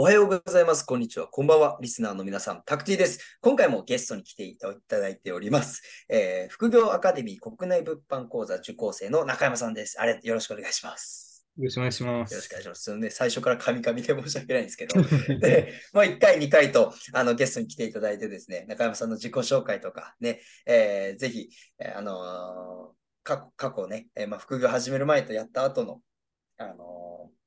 おはようございます。こんにちは。こんばんは。リスナーの皆さん、タクティです。今回もゲストに来ていただいております。えー、副業アカデミー国内物販講座受講生の中山さんです。あれ、よろしくお願いします。よろしくお願いします。よろしくお願いします。ね、最初からカミカミで申し訳ないんですけど、で、まあ、1回、2回とあのゲストに来ていただいてですね、中山さんの自己紹介とかね、えー、ぜひ、えー、あのー、過去過去ね、えーまあ、副業始める前とやった後の、あのー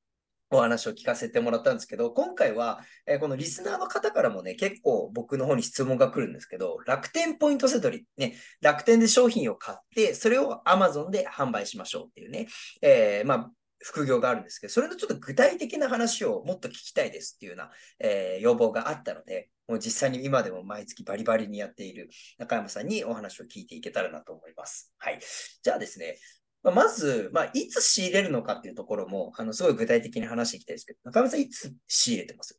お話を聞かせてもらったんですけど、今回は、えー、このリスナーの方からもね、結構僕の方に質問が来るんですけど、楽天ポイントセトリ、ね、楽天で商品を買って、それを Amazon で販売しましょうっていうね、えー、まあ、副業があるんですけど、それのちょっと具体的な話をもっと聞きたいですっていうような、えー、要望があったので、もう実際に今でも毎月バリバリにやっている中山さんにお話を聞いていけたらなと思います。はい。じゃあですね、まあ、まず、まあ、いつ仕入れるのかっていうところも、あの、すごい具体的に話していきたいですけど、中山さん、いつ仕入れてます？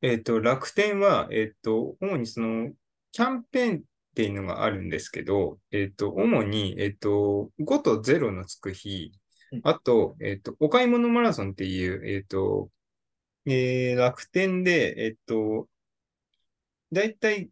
えっ、と、楽天は、えっ、と、主にその、キャンペーンっていうのがあるんですけど、えっ、と、主に、えっ、と、5と0のつく日、あと、えっ、と、お買い物マラソンっていう、えっ、と、えー、楽天で、えっ、と、だいたい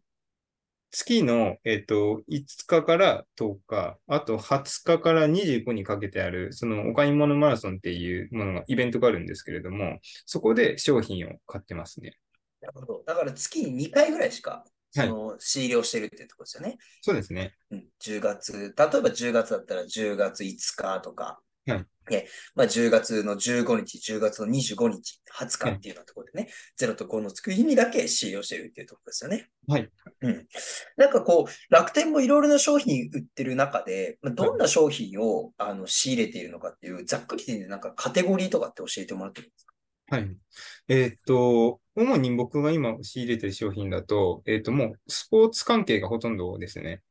月の、えっ、と、5日から10日、あと20日から25にかけてある、そのお買い物マラソンっていうものが、イベントがあるんですけれども、そこで商品を買ってますね。なるほど。だから月に2回ぐらいしか、その、仕入れをしてるっていうところですよね。そうですね。うん。10月、例えば10月だったら10月5日とか、はい。ね、まあ、10月の15日、10月の25日、20日っていうようなところでね、0と5のつく日にだけ使用しているっていうところですよね。はい。うん。なんかこう、楽天もいろいろな商品売ってる中で、まあ、どんな商品を、あの仕入れているのかっていう、ざっくりでなんかカテゴリーとかって教えてもらっていいですか？はい。えー、っと、主に僕が今仕入れてる商品だと、えー、っと、もうスポーツ関係がほとんどですね。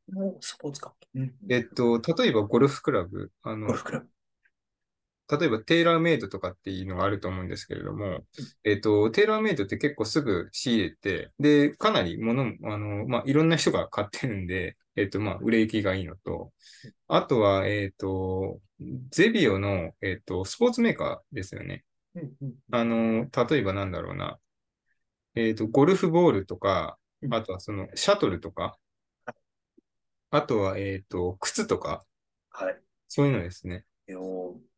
スポーツ関係、うん、えー、っと、例えばゴルフクラブ。あの、ゴルフクラブ。例えばテーラーメイドとかっていうのがあると思うんですけれども、えっ、と、テーラーメイドって結構すぐ仕入れて、で、かなり物、あの、まあ、いろんな人が買ってるんで、えっ、と、まあ、売れ行きがいいのと、あとは、えっ、と、ゼビオの、えっ、と、スポーツメーカーですよね。あの、例えばなんだろうな、えっ、と、ゴルフボールとか、あとはその、シャトルとか、あとは、えっ、と、靴とか、はい。そういうのですね。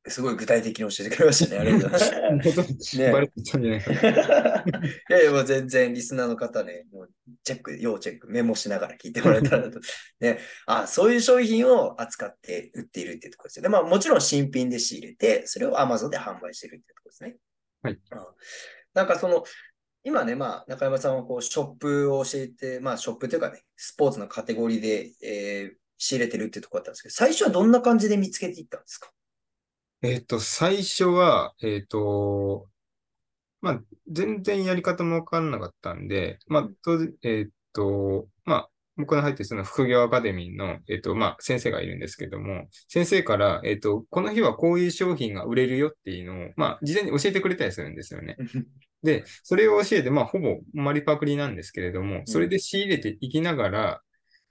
すごい具体的に教えてくれましたね。ありがとうございます。ね、バレてたんじゃないかな。いやいや、もう全然リスナーの方ね、もうチェック、要チェック、メモしながら聞いてもらえたらと。ね、あそういう商品を扱って売っているっていうところですよね。まあもちろん新品で仕入れて、それを Amazon で販売しているっていうところですね。はい。うん、なんかその、今ね、まあ、中山さんはこうショップを教えて、まあ、ショップというかね、スポーツのカテゴリーで、えー、仕入れてるっていうところだったんですけど、最初はどんな感じで見つけていったんですか？えっと、最初は、えっと、まあ、全然やり方もわかんなかったんで、まあ、と、えっと、まあ、僕の入ってその副業アカデミーの、えっと、まあ、先生がいるんですけども、先生から、えっと、この日はこういう商品が売れるよっていうのを、まあ、事前に教えてくれたりするんですよね。で、それを教えて、まあ、ほぼマリパクリなんですけれども、それで仕入れていきながら、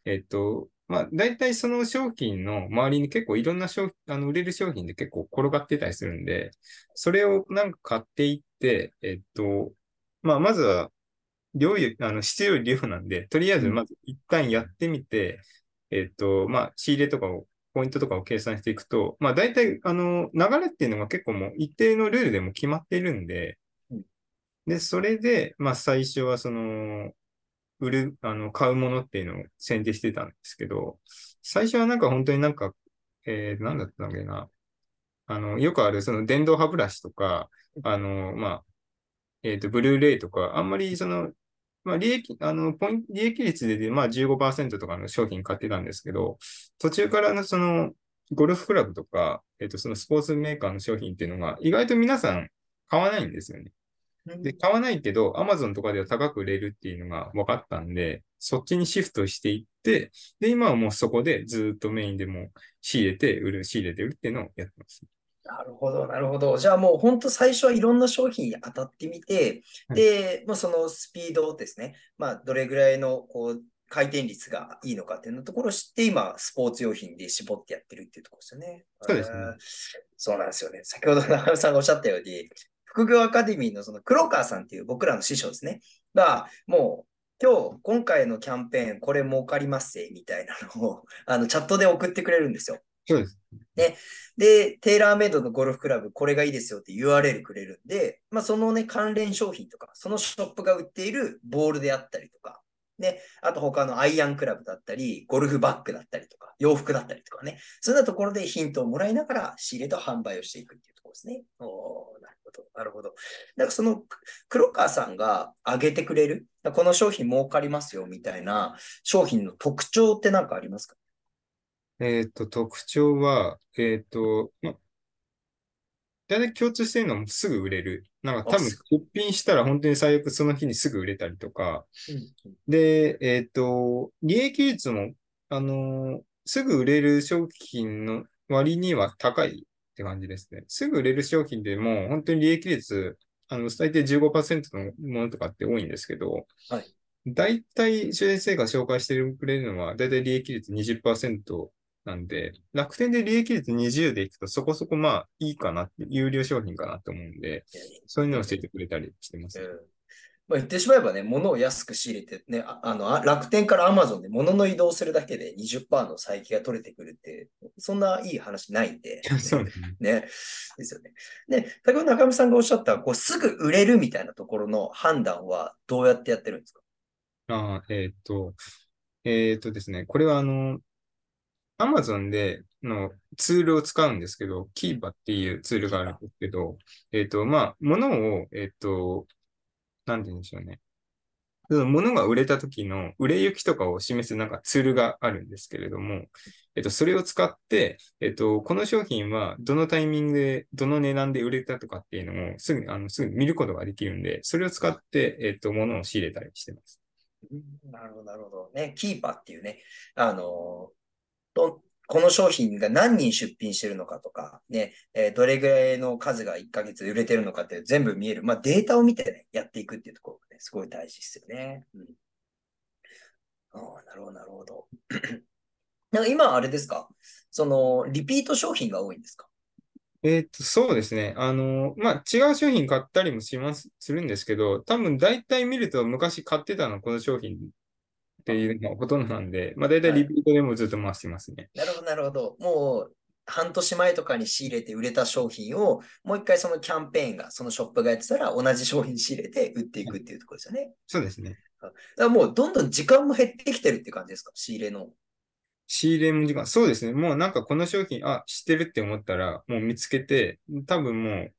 えっと、まあ、大体その商品の周りに結構いろんな商品、あの、売れる商品で結構転がってたりするんで、それをなんか買っていって、えっと、まあ、まずは、量よあの、質より量なんで、とりあえずまず一旦やってみて、えっと、まあ、仕入れとかを、ポイントとかを計算していくと、まあ、大体、あの、流れっていうのが結構もう一定のルールでも決まっているんで、で、それで、まあ、最初はその、売る、あの、買うものっていうのを選定してたんですけど、最初はなんか本当になんか、えー、なんだったんだっけな。あの、よくあるその電動歯ブラシとか、あの、まあ、えっ、ー、と、ブルーレイとか、あんまりその、まあ、利益、あの、ポイント、利益率で、まあ15%とかの商品買ってたんですけど、途中からのその、ゴルフクラブとか、えっ、ー、と、そのスポーツメーカーの商品っていうのが、意外と皆さん、買わないんですよね。で、買わないけど、Amazon とかでは高く売れるっていうのが分かったんで、そっちにシフトしていって、で、今はもうそこでずっとメインでも仕入れて売る、仕入れて売るっていうのをやってます。なるほど、なるほど。じゃあもう本当最初はいろんな商品に当たってみて、はい、で、まあ、そのスピードですね。まあ、どれぐらいのこう回転率がいいのかっていうのところを知って、今、スポーツ用品で絞ってやってるっていうところですよね。そうですね。そうなんですよね。先ほど中野さんがおっしゃったように、副業アカデミーのその黒川さんっていう僕らの師匠ですね。が、もう、今日、今回のキャンペーン、これ儲かりますせ、みたいなのを、あの、チャットで送ってくれるんですよ。そうです。ね。で、テーラーメイドのゴルフクラブ、これがいいですよって URL くれるんで、まあ、そのね、関連商品とか、そのショップが売っているボールであったりとか、で、あと他のアイアンクラブだったり、ゴルフバッグだったりとか、洋服だったりとかね、そんなところでヒントをもらいながら仕入れと販売をしていくっていうですね。おなるほど、なるほど。だからその黒川さんが挙げてくれる、この商品儲かりますよみたいな商品の特徴って何かありますか？えっと、特徴は、えっと、ま、大体共通してるのもすぐ売れる。なんか多分出品したら本当に最悪その日にすぐ売れたりとか。で、えっ、と、利益率も、あのー、すぐ売れる商品の割には高いって感じですね。すぐ売れる商品でも本当に利益率、あの、最低15%のものとかって多いんですけど、はい。大体、先生が紹介してくれるのは、大体利益率20%なんで、楽天で利益率20でいくとそこそこまあいいかなって、有料商品かなと思うんで、そういうのを教えてくれたりしてます。うんまあ、言ってしまえばね、物を安く仕入れてね、あの楽天からアマゾンで物の移動するだけで20%の差益が取れてくるって、そんないい話ないんで。そうですね。ね。ですよね。で、先ほど中見さんがおっしゃった、こうすぐ売れるみたいなところの判断はどうやってやってるんですか？あえっ、ー、と、えっ、ー、とですね、これはあの、アマゾンでのツールを使うんですけど、キーパっていうツールがあるんですけど、えっ、ー、と、まあ、物を、えっ、ー、と、なんて言うんでしょうね。物が売れた時の売れ行きとかを示すなんかツールがあるんですけれども、えっと、それを使って、えっと、この商品はどのタイミングで、どの値段で売れたとかっていうのをすぐ、あの、すぐ見ることができるんで、それを使って、えっと、物を仕入れたりしてます。なるほど、なるほど。ね、キーパーっていうね、あの、ど、この商品が何人出品してるのかとか、ね、えー、どれぐらいの数が1ヶ月売れてるのかって全部見える。まあデータを見てね、やっていくっていうところがね、すごい大事ですよね。うん。ああ、なるほど、なるほど。なんか今あれですか？その、リピート商品が多いんですか？えっと、そうですね。あの、まあ、違う商品買ったりもします、するんですけど、多分大体見ると昔買ってたのこの商品っていうのがほとんどなんで、まあ大体リピートでもずっと回してますね。なるほど、なるほど。もう、半年前とかに仕入れて売れた商品を、もう一回そのキャンペーンが、そのショップがやってたら、同じ商品仕入れて売っていくっていうところですよね。そうですね。だからもうどんどん時間も減ってきてるって感じですか？仕入れの。仕入れも時間、そうですね。もうなんかこの商品、あ、知ってるって思ったら、もう見つけて、多分もう、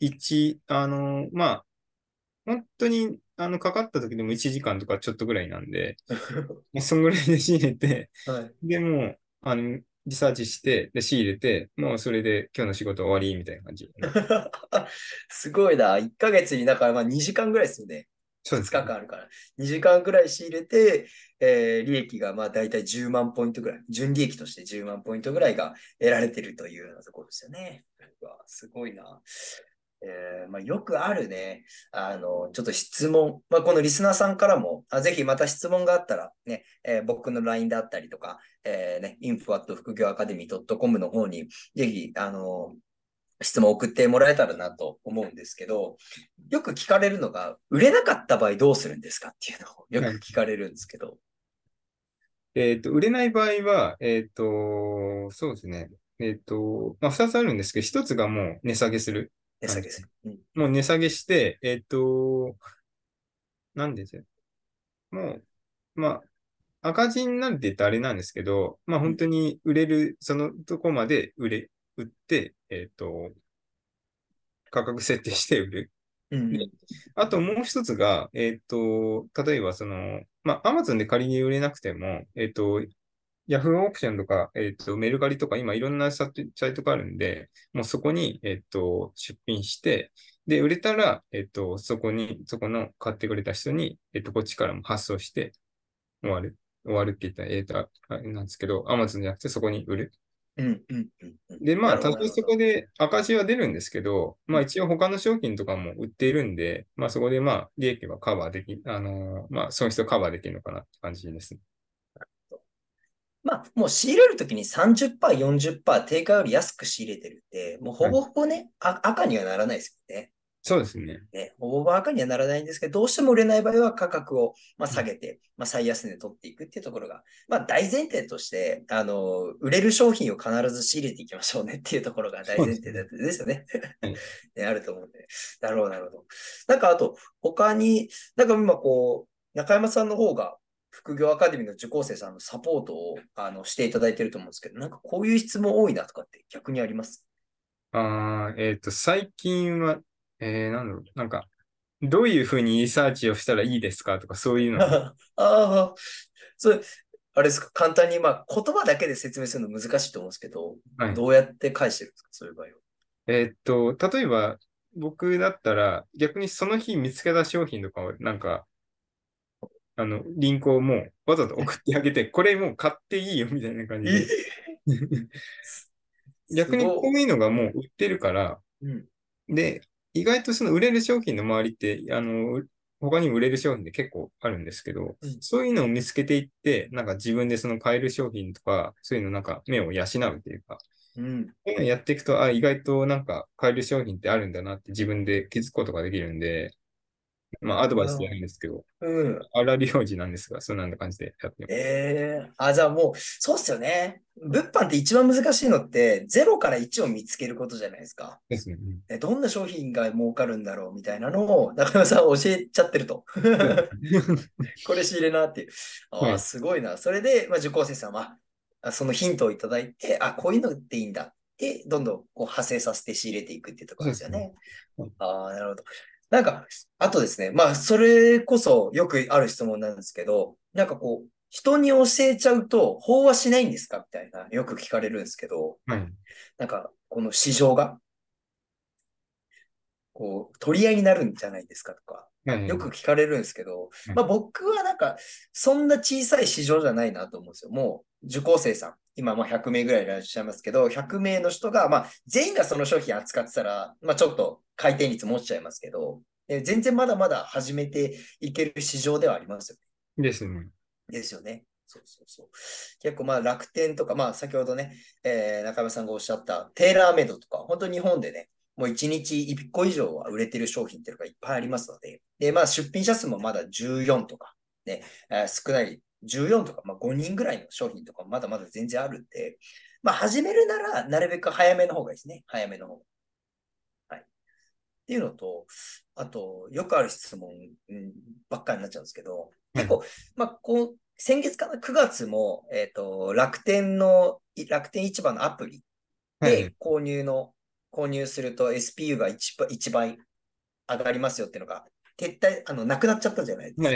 1、あのまあ、本当にあの、かかった時でも1時間とかちょっとぐらいなんで、そんぐらいで仕入れて、はい、で、もう、あの、リサーチして、で、仕入れて、もうそれで今日の仕事終わりみたいな感じ。すごいな。1ヶ月にだからまあ2時間ぐらいですよね。そうです、ね。2日間あるから。2時間ぐらい仕入れて、えー、利益がまあ大体10万ポイントぐらい、純利益として10万ポイントぐらいが得られてるというようなところですよね。すごいな。えーまあ、よくあるね、あの、ちょっと質問、まあ、このリスナーさんからも、あぜひまた質問があったら、ね、えー、僕の LINE だったりとか、えー、ね、info@ 副業アカデミー .com の方に、ぜひ、あの、質問送ってもらえたらなと思うんですけど、よく聞かれるのが、売れなかった場合どうするんですかっていうのをよく聞かれるんですけど。えっ、と、売れない場合は、えっ、ー、と、そうですね。えっ、ー、と、まあ、二つあるんですけど、一つがもう値下げする。値下げする。うん、もう値下げして、えっ、ー、と、なんですよ。もう、まあ、赤字になるって言ったらあれなんですけど、まあ本当に売れる、そのとこまで売れ、売って、えっ、ー、と、価格設定して売る。うん、あともう一つが、えっ、ー、と、例えばその、まあ、アマゾンで仮に売れなくても、えっ、ー、と、ヤフーオークションとか、えっ、ー、と、メルカリとか、今いろんなサイトがあるんで、もうそこに、えっ、ー、と、出品して、で、売れたら、えっと、そこに、そこの買ってくれた人に、えっと、こっちからも発送して終わる。終わるって言ったら、えっと、ああれなんですけど、アマゾンじゃなくてそこに売る。うんうんうんうん。で、まあ、なるほど多少そこで赤字は出るんですけど、まあ一応他の商品とかも売っているんで、まあそこでまあ利益はカバーでき、あのーまあ損失をカバーできるのかなって感じですね。まあ、もう仕入れるときに30%、40%定価より安く仕入れてるんで、もうほぼほぼね、あ赤にはならないですよね。そうですね。ね、ほぼほぼ赤にはならないんですけど、どうしても売れない場合は価格を、まあ、下げて、まあ、最安値で取っていくっていうところが、まあ、大前提として、あの、売れる商品を必ず仕入れていきましょうねっていうところが大前提でですよね。はい ねあると思うんで。なるほど、なるほど。なんかあと、他に、なんか今こう、中山さんの方が、副業アカデミーの受講生さんのサポートをあのしていただいてると思うんですけど、なんかこういう質問多いなとかって逆にあります？あーえっと、最近は、えー、なんだろう、なんか、どういうふうにリサーチをしたらいいですかとか、そういうの。ああ、それ、あれですか、簡単に、まあ、言葉だけで説明するの難しいと思うんですけど、はいどうやって返してるんですか、そういう場合は？えーっと、例えば、僕だったら、逆にその日見つけた商品とかを、なんか、あの、リンクをもうわざと送ってあげて、これもう買っていいよみたいな感じで。逆にこういうのがもう売ってるから、うん、で、意外とその売れる商品の周りって、あの、他にも売れる商品って結構あるんですけど、うん。そういうのを見つけていって、なんか自分でその買える商品とか、そういうのなんか目を養うっていうか、うん、そういうのやっていくと、あ、意外となんか買える商品ってあるんだなって自分で気づくことができるんで、まあアドバイスじゃないんですけど、うん。荒療治なんですが、そんな感じでやってます。ええあ、じゃあもう、そうっすよね。物販って一番難しいのって、0から1を見つけることじゃないですか。ですね。うんえどんな商品が儲かるんだろうみたいなのを中山さん教えちゃってると。これ仕入れなっていう。ああ、はいすごいな。それで、まあ、受講生さんは、あそのヒントをいただいて、あ、こういうのっていいんだって、どんどんこう派生させて仕入れていくっていうところですよね。ねああ、なるほど。なんか、あとですね、まあ、それこそよくある質問なんですけど、なんかこう、人に教えちゃうと、飽和しないんですかみたいな、よく聞かれるんですけど、はい。なんか、この市場が、こう、取り合いになるんじゃないですかとか、はい。よく聞かれるんですけど、うんまあ僕はなんか、そんな小さい市場じゃないなと思うんですよ。もう、受講生さん、今もう100名ぐらいいらっしゃいますけど、100名の人が、まあ、全員がその商品扱ってたら、まあちょっと回転率持っちゃいますけど、え全然まだまだ始めていける市場ではありますよね。ですね。ですよね。そうそうそう。結構まあ楽天とか、まあ先ほどね、えー中山さんがおっしゃったテーラーメイドとか、本当に日本でね、もう1日1個以上は売れてる商品っていうのがいっぱいありますので、で、まあ出品者数もまだ14とか、ね、えー少ない14とか、まあ5人ぐらいの商品とかもまだまだ全然あるんで、まあ始めるならなるべく早めの方がいいですね。早めの方が。はい。っていうのと、あと、よくある質問うんばっかりになっちゃうんですけど、結構、まあ、こう、先月かな、9月も、えっ、と、楽天の、い楽天市場のアプリはいで。購入の、購入すると SPU が 1, 倍1倍上がりますよっていうのが、撤退、あの、なくなっちゃったじゃないですか。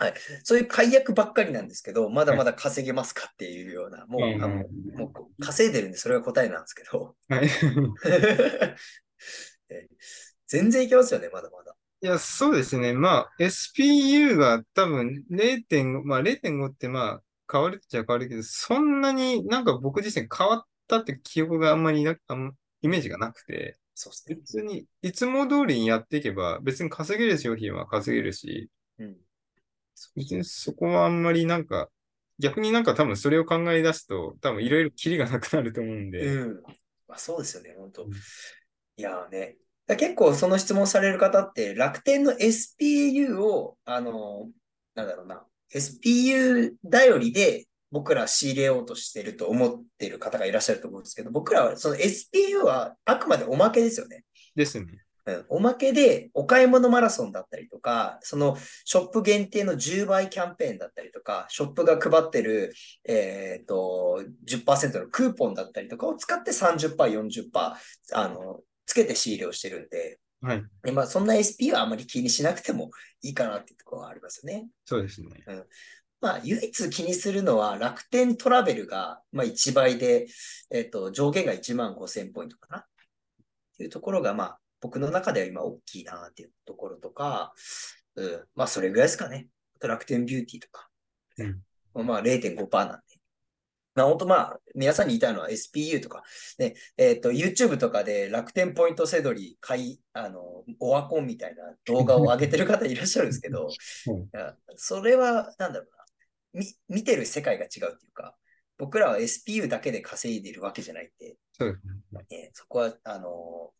はい。そういう解約ばっかりなんですけど、まだまだ稼げますかっていうような、もう、うんあのもう稼いでるんで、それが答えなんですけど。はい。え全然いけますよね、まだまだ。いや、そうですね。まあ、SPU が多分0.5、まあ0.5ってまあ変わるっちゃ変わるけど、そんなになんか僕自身変わったって記憶があんまりなあんイメージがなくて、そうですね。別にいつも通りにやっていけば別に稼げる商品は稼げるし、うん。別にそこはあんまりなんか、逆になんか多分それを考え出すと多分いろいろキリがなくなると思うんで、うん。まあ、そうですよね、本当。うんいやーね。だ結構その質問される方って楽天の SPU を、あのーなんだろうな、SPU 頼りで僕ら仕入れようとしてると思ってる方がいらっしゃると思うんですけど、僕らはその SPU はあくまでおまけですよね。ですね。うん、おまけでお買い物マラソンだったりとか、そのショップ限定の10倍キャンペーンだったりとか、ショップが配ってる、えっ、と、10%のクーポンだったりとかを使って30%、40%、あの、つけて仕入れをしてるんで、はい。でまあ、そんな SP はあまり気にしなくてもいいかなっていうところはありますね。そうですね。まあ、唯一気にするのは楽天トラベルが、まあ、1倍で、えっ、と、上限が1万5000ポイントかな。っていうところが、まあ、僕の中では今大きいなっていうところとか、うん、まあそれぐらいですかね。楽天ビューティーとか。うん、まあ0.5%なんで。まあ本当まあ、皆さんに言いたいのは SPU とか、ね、えっ、ー、と、YouTube とかで楽天ポイントセドリ買い、あの、オワコンみたいな動画を上げてる方いらっしゃるんですけど、うん、それは、なんだろうな、み、見てる世界が違うっていうか、僕らは SPU だけで稼いでるわけじゃないんで、そうね、そこは、あの、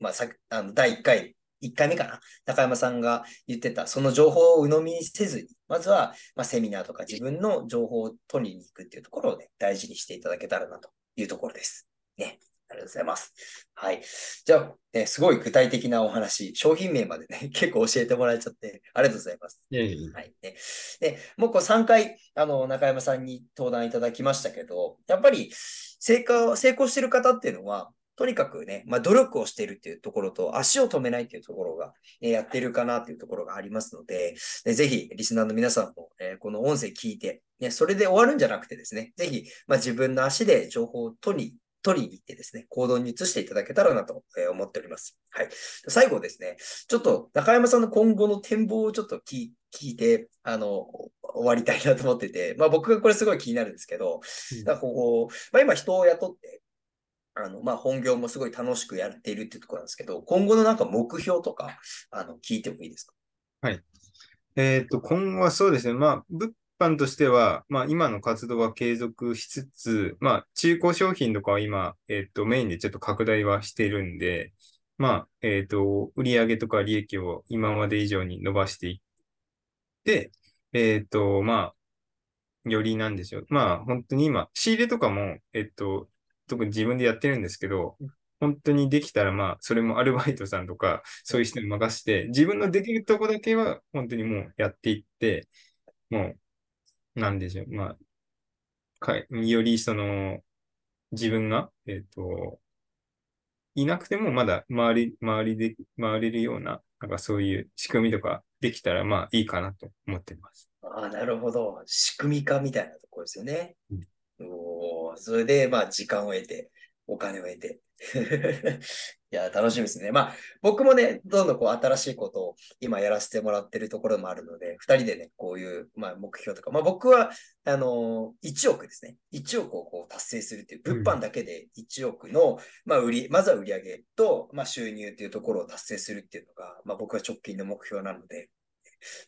まあ、さあの第1回1回目かな、中山さんが言ってた、その情報を鵜呑みにせずに、まずは、まあ、セミナーとか自分の情報を取りに行くっていうところをね、大事にしていただけたらなというところです。ね。ありがとうございます。はい。じゃあ、ね、すごい具体的なお話、商品名までね、結構教えてもらえちゃって、ありがとうございます。いやいやはいね、で、もうこう3回、あの、中山さんに登壇いただきましたけど、やっぱり、成功、成功してる方っていうのは、とにかくね、まあ、努力をしているっていうところと、足を止めないっていうところが、えやってるかなっていうところがありますので、ね、ぜひ、リスナーの皆さんも、えこの音声聞いて、ね、それで終わるんじゃなくてですね、ぜひ、まあ、自分の足で情報を取り、取りに行ってですね、行動に移していただけたらなと思っております。はい。最後ですね、ちょっと中山さんの今後の展望をちょっと聞いて、あの、終わりたいなと思ってて、まあ僕がこれすごい気になるんですけど、だこう、まあ今人を雇って、あの、まあ、本業もすごい楽しくやっているっていうところなんですけど、今後のなんか目標とか、あの、聞いてもいいですか？はい。えっ、ー、と、今後はそうですね。まあ、物販としては、まあ、今の活動は継続しつつ、まあ、中古商品とかは今、えっ、と、メインでちょっと拡大はしてるんで、まあ、えっ、と、売上とか利益を今まで以上に伸ばしていって、えっ、と、まあ、よりなんでしょう。まあ、本当に今、仕入れとかも、えっと、特に自分でやってるんですけど、本当にできたら、まあ、それもアルバイトさんとか、そういう人に任せて、自分のできるとこだけは、本当にもうやっていって、もう、なんでしょう、まあ、かよりその、自分が、えっ、ー、と、いなくてもまだ周り、周りで回れるような、なんかそういう仕組みとかできたら、まあいいかなと思ってます。ああ、なるほど。仕組み化みたいなところですよね。うんおそれで、まあ、時間を得て、お金を得て。いや、楽しみですね。まあ、僕もね、どんどんこう新しいことを今やらせてもらってるところもあるので、二人でね、こういう、まあ、目標とか、まあ僕は、あの、1億ですね。1億をこう達成するっていう、物販だけで1億の、うん、まあ売り、まずは売上と、まあ収入っていうところを達成するっていうのが、まあ僕は直近の目標なので、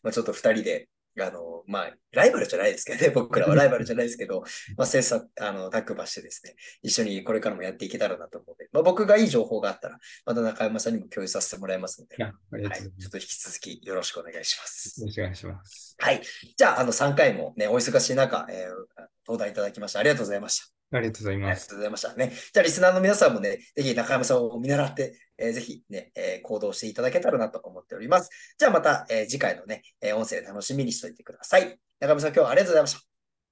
まあちょっと二人であの、まあ、ライバルじゃないですけどね、僕らはライバルじゃないですけど、まあ、切磋、あの、タッグバしてですね、一緒にこれからもやっていけたらなと思うので、まあ、僕がいい情報があったら、また中山さんにも共有させてもらいますので、はい、ちょっと引き続きよろしくお願いします。よろしくお願いします。はい。じゃあ、あの、3回もね、お忙しい中、えー、登壇いただきましてありがとうございました。ありがとうございます。ありがとうございましたね。じゃあ、リスナーの皆さんもね、ぜひ中山さんを見習って、えー、ぜひね、えー、行動していただけたらなと思っております。じゃあまた、えー、次回のね、え音声楽しみにしておいてください。中山さん、今日はありがとうございました。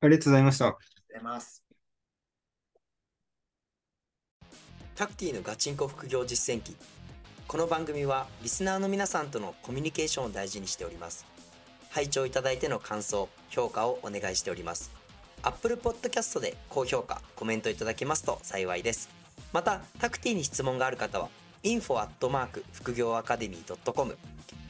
ありがとうございました。ありがとうございます。タクティのガチンコ副業実践記。この番組はリスナーの皆さんとのコミュニケーションを大事にしております。拝聴いただいての感想、評価をお願いしております。Apple Podcast で高評価、コメントいただけますと幸いです。また、タクティに質問がある方は、info アットマーク副業アカデミー .com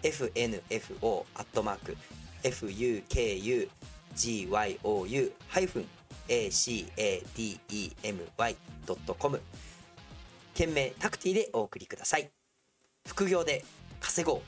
fnfo アットマーク fukugyou-academy.com 件名タクティでお送りください。副業で稼ごう